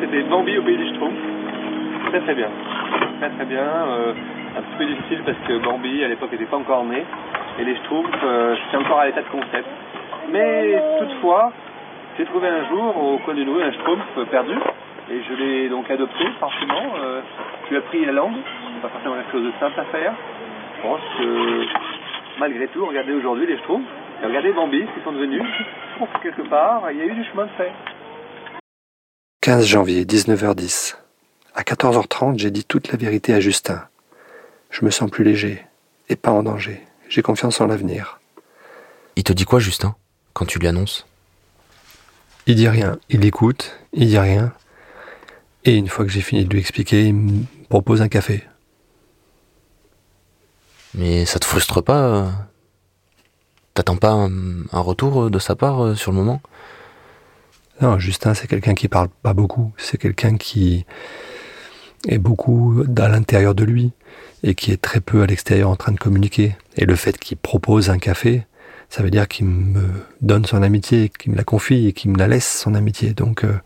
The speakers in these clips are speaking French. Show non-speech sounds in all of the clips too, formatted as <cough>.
c'était Bambi au pays des Schtroumpfs. Très très bien. Très très bien. Euh, un petit peu difficile parce que Bambi à l'époque n'était pas encore né. Et les Schtroumpfs, euh, c'était encore à l'état de concept. Mais toutefois, j'ai trouvé un jour au coin du Nouveau un Schtroumpf perdu. Et je l'ai donc adopté forcément. Euh, appris la langue. C'est pas forcément quelque chose de simple à faire. Je pense que malgré tout, regardez aujourd'hui les Schtroumpfs. Regardez Bambi, ce qu'ils sont devenus. Quelque part, il y a eu du chemin de fait. 15 janvier, 19h10. À 14h30, j'ai dit toute la vérité à Justin. Je me sens plus léger et pas en danger. J'ai confiance en l'avenir. Il te dit quoi, Justin, quand tu lui annonces Il dit rien. Il écoute, il dit rien. Et une fois que j'ai fini de lui expliquer, il me propose un café. Mais ça te frustre pas? T'attends pas un, un retour de sa part euh, sur le moment? Non, Justin, c'est quelqu'un qui parle pas beaucoup. C'est quelqu'un qui est beaucoup à l'intérieur de lui et qui est très peu à l'extérieur en train de communiquer. Et le fait qu'il propose un café, ça veut dire qu'il me donne son amitié, qu'il me la confie et qu'il me la laisse son amitié. Donc euh,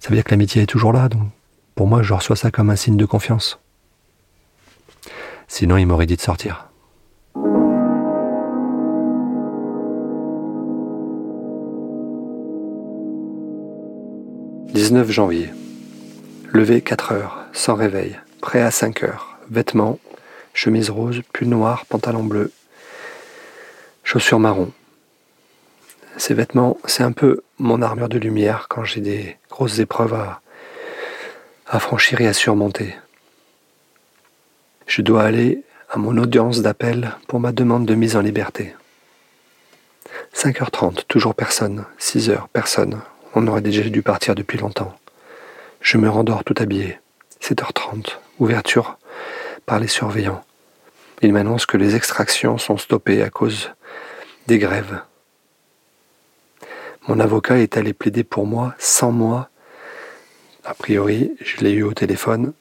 ça veut dire que l'amitié est toujours là. Donc pour moi, je reçois ça comme un signe de confiance. Sinon, il m'aurait dit de sortir. « 19 janvier. Levé 4 heures, sans réveil, prêt à 5 heures, vêtements, chemise rose, pull noir, pantalon bleu, chaussures marron. Ces vêtements, c'est un peu mon armure de lumière quand j'ai des grosses épreuves à, à franchir et à surmonter. Je dois aller à mon audience d'appel pour ma demande de mise en liberté. 5h30, toujours personne. 6h, personne. On aurait déjà dû partir depuis longtemps. Je me rendors tout habillé. 7h30, ouverture par les surveillants. Ils m'annoncent que les extractions sont stoppées à cause des grèves. Mon avocat est allé plaider pour moi sans moi. A priori, je l'ai eu au téléphone.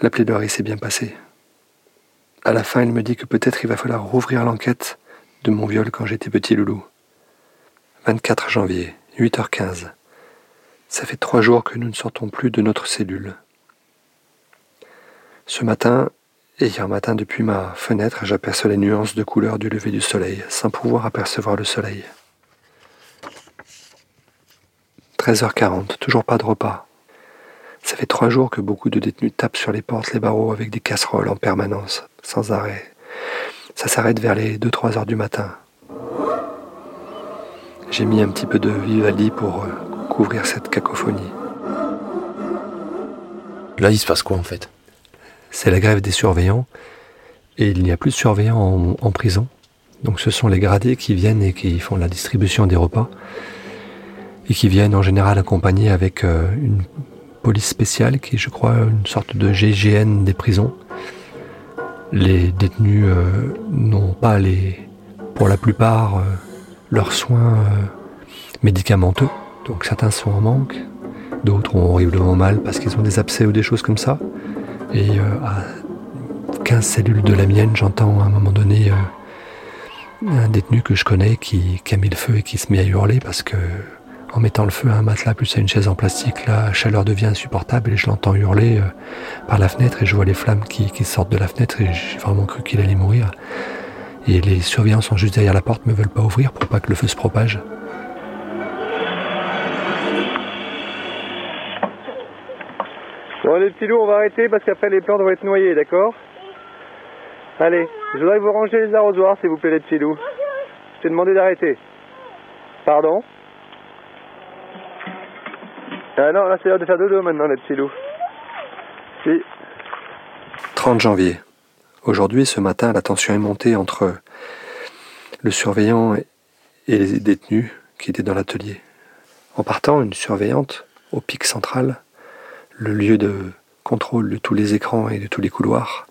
La plaidoirie s'est bien passée. À la fin, il me dit que peut-être il va falloir rouvrir l'enquête de mon viol quand j'étais petit loulou. 24 janvier, 8h15. Ça fait trois jours que nous ne sortons plus de notre cellule. Ce matin, et hier matin depuis ma fenêtre, j'aperçois les nuances de couleur du lever du soleil, sans pouvoir apercevoir le soleil. 13h40, toujours pas de repas. Ça fait trois jours que beaucoup de détenus tapent sur les portes, les barreaux avec des casseroles en permanence, sans arrêt. Ça s'arrête vers les 2-3 heures du matin. J'ai mis un petit peu de Vivaldi pour euh, couvrir cette cacophonie. Là, il se passe quoi en fait? C'est la grève des surveillants et il n'y a plus de surveillants en, en prison. Donc ce sont les gradés qui viennent et qui font la distribution des repas et qui viennent en général accompagnés avec euh, une police spéciale qui est, je crois, une sorte de GGN des prisons. Les détenus euh, n'ont pas les, pour la plupart, euh, leurs soins euh, médicamenteux. Donc certains sont en manque, d'autres ont horriblement mal parce qu'ils ont des abcès ou des choses comme ça. Et euh, à 15 cellules de la mienne, j'entends à un moment donné euh, un détenu que je connais qui, qui a mis le feu et qui se met à hurler parce que en mettant le feu à un matelas plus à une chaise en plastique, la chaleur devient insupportable et je l'entends hurler par la fenêtre et je vois les flammes qui sortent de la fenêtre et j'ai vraiment cru qu'il allait mourir. Et les surveillants sont juste derrière la porte, me veulent pas ouvrir pour pas que le feu se propage. Bon, les petits loups, on va arrêter parce qu'après les plantes vont être noyées, d'accord? Allez, je voudrais vous ranger les arrosoirs, s'il vous plaît, les petits loups. Je t'ai demandé d'arrêter. Pardon? Ah non, là c'est l'heure de faire dodo maintenant, les petits loups. Si. 30 janvier. Aujourd'hui, ce matin, la tension est montée entre le surveillant et les détenus qui étaient dans l'atelier. En partant, une surveillante au pic central, le lieu de contrôle de tous les écrans et de tous les couloirs,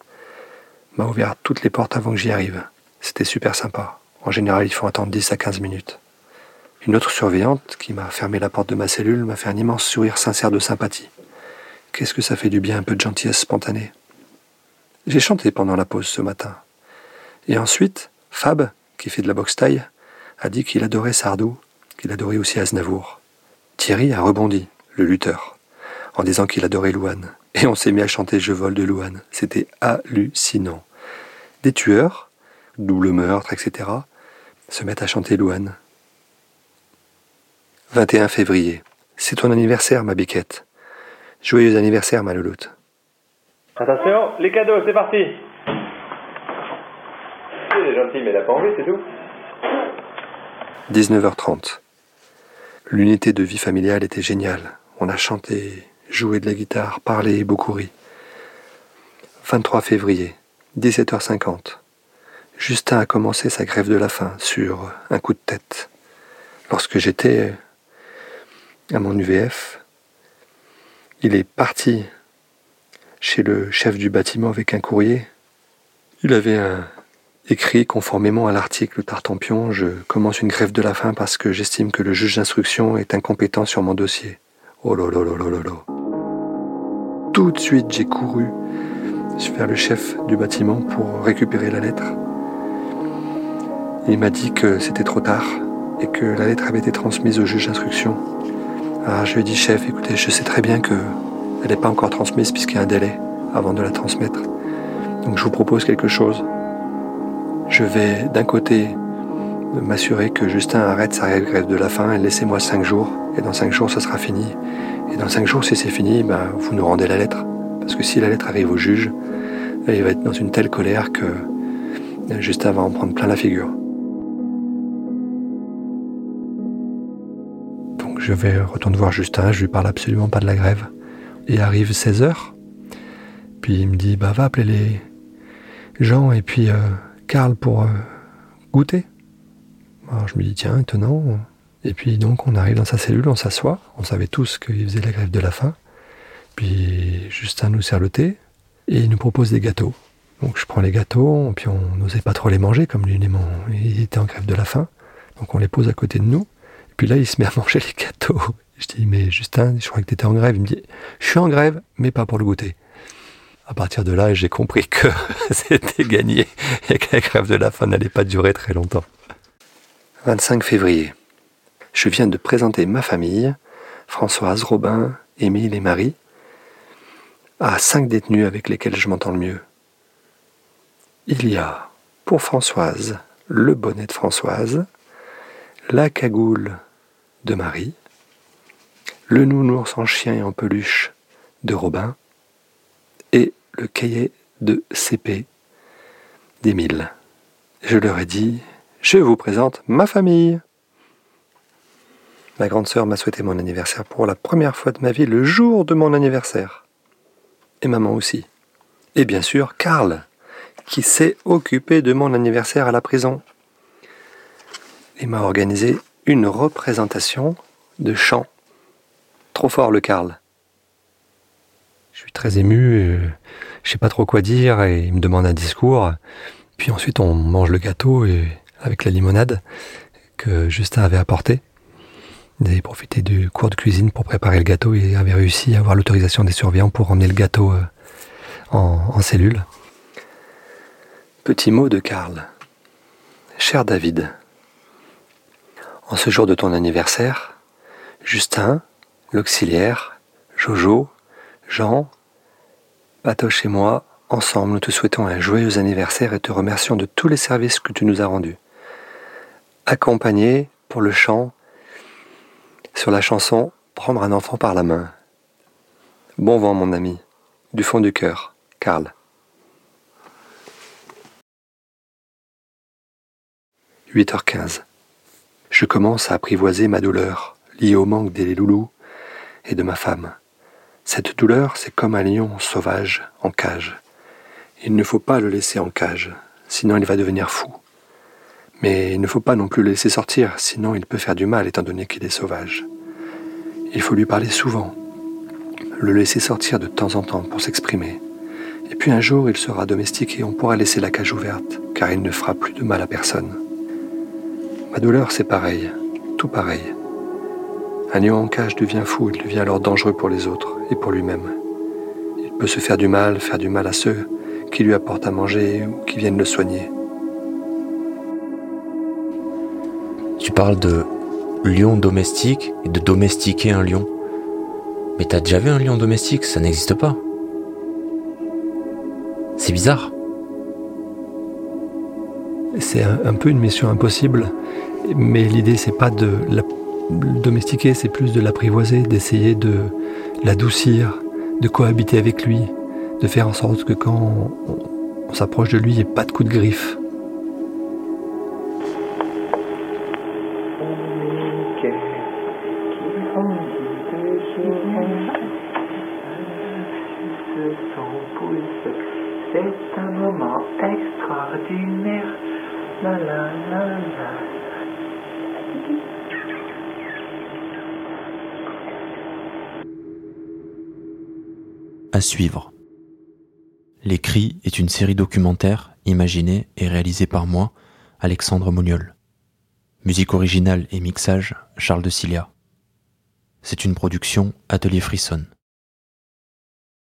m'a ouvert toutes les portes avant que j'y arrive. C'était super sympa. En général, il faut attendre 10 à 15 minutes. Une autre surveillante, qui m'a fermé la porte de ma cellule, m'a fait un immense sourire sincère de sympathie. Qu'est-ce que ça fait du bien un peu de gentillesse spontanée. J'ai chanté pendant la pause ce matin. Et ensuite, Fab, qui fait de la boxe taille, a dit qu'il adorait Sardou, qu'il adorait aussi Aznavour. Thierry a rebondi, le lutteur. en disant qu'il adorait Louane. Et on s'est mis à chanter Je vole de Louane. C'était hallucinant. Des tueurs, double meurtre, etc., se mettent à chanter Louane. 21 février. C'est ton anniversaire, ma biquette. Joyeux anniversaire, ma louloute. Attention, les cadeaux, c'est parti Il est gentil, mais il n'a pas envie, c'est tout. 19h30. L'unité de vie familiale était géniale. On a chanté, joué de la guitare, parlé et beaucoup ri. 23 février, 17h50. Justin a commencé sa grève de la faim sur un coup de tête. Lorsque j'étais à mon UVF, il est parti chez le chef du bâtiment avec un courrier. Il avait écrit conformément à l'article Tartampion, je commence une grève de la faim parce que j'estime que le juge d'instruction est incompétent sur mon dossier. Oh là là là là là. Tout de suite, j'ai couru vers le chef du bâtiment pour récupérer la lettre. Il m'a dit que c'était trop tard et que la lettre avait été transmise au juge d'instruction. Alors je lui ai dit, chef, écoutez, je sais très bien que elle n'est pas encore transmise puisqu'il y a un délai avant de la transmettre. Donc je vous propose quelque chose. Je vais d'un côté m'assurer que Justin arrête sa grève de la faim et laissez-moi cinq jours. Et dans cinq jours, ça sera fini. Et dans cinq jours, si c'est fini, ben, vous nous rendez la lettre. Parce que si la lettre arrive au juge, il va être dans une telle colère que Justin va en prendre plein la figure. Donc je vais retourner voir Justin, je lui parle absolument pas de la grève. Et arrive 16h, puis il me dit, bah va appeler les gens et puis euh, Karl pour euh, goûter. Alors je me dis, tiens, étonnant. Et puis donc on arrive dans sa cellule, on s'assoit, on savait tous qu'il faisait la grève de la faim. Puis Justin nous sert le thé et il nous propose des gâteaux. Donc je prends les gâteaux, puis on n'osait pas trop les manger comme lui, il était en grève de la faim. Donc on les pose à côté de nous. Et puis là, il se met à <laughs> manger les gâteaux. Je dis, mais Justin, je crois que tu étais en grève. Il me dit, je suis en grève, mais pas pour le goûter. À partir de là, j'ai compris que <laughs> c'était gagné et que la grève de la faim n'allait pas durer très longtemps. 25 février. Je viens de présenter ma famille, Françoise, Robin, Émile et Marie, à cinq détenus avec lesquels je m'entends le mieux. Il y a, pour Françoise, le bonnet de Françoise, la cagoule de Marie, le nounours en chien et en peluche de Robin, et le cahier de CP d'Émile. Je leur ai dit, je vous présente ma famille. Ma grande sœur m'a souhaité mon anniversaire pour la première fois de ma vie le jour de mon anniversaire. Et maman aussi. Et bien sûr, Karl, qui s'est occupé de mon anniversaire à la prison. Il m'a organisé une représentation de chant. Trop fort le Karl. Je suis très ému, je euh, je sais pas trop quoi dire et il me demande un discours. Puis ensuite on mange le gâteau et avec la limonade que Justin avait apporté. Il avait profité du cours de cuisine pour préparer le gâteau et avait réussi à avoir l'autorisation des surveillants pour emmener le gâteau euh, en, en cellule. Petit mot de Karl. Cher David, en ce jour de ton anniversaire, Justin, l'auxiliaire, Jojo, Jean, Patoche et moi, ensemble, nous te souhaitons un joyeux anniversaire et te remercions de tous les services que tu nous as rendus. Accompagné pour le chant sur la chanson Prendre un enfant par la main. Bon vent, mon ami, du fond du cœur, Karl. 8h15. Je commence à apprivoiser ma douleur, liée au manque des loulous et de ma femme. Cette douleur, c'est comme un lion sauvage en cage. Il ne faut pas le laisser en cage, sinon il va devenir fou. Mais il ne faut pas non plus le laisser sortir, sinon il peut faire du mal étant donné qu'il est sauvage. Il faut lui parler souvent, le laisser sortir de temps en temps pour s'exprimer. Et puis un jour il sera domestiqué, on pourra laisser la cage ouverte, car il ne fera plus de mal à personne. Ma douleur, c'est pareil, tout pareil. Un lion en cage devient fou, il devient alors dangereux pour les autres et pour lui-même. Il peut se faire du mal, faire du mal à ceux qui lui apportent à manger ou qui viennent le soigner. Tu parles de lion domestique et de domestiquer un lion. Mais t'as déjà vu un lion domestique? Ça n'existe pas. C'est bizarre. C'est un, peu une mission impossible, mais l'idée c'est pas de la domestiquer, c'est plus de l'apprivoiser, d'essayer de l'adoucir, de cohabiter avec lui, de faire en sorte que quand on, s'approche de lui, il n'y ait pas de coup de griffe. À suivre. Les Cris est une série documentaire imaginée et réalisée par moi, Alexandre Moniol. Musique originale et mixage, Charles de Cilia. C'est une production Atelier Frisson.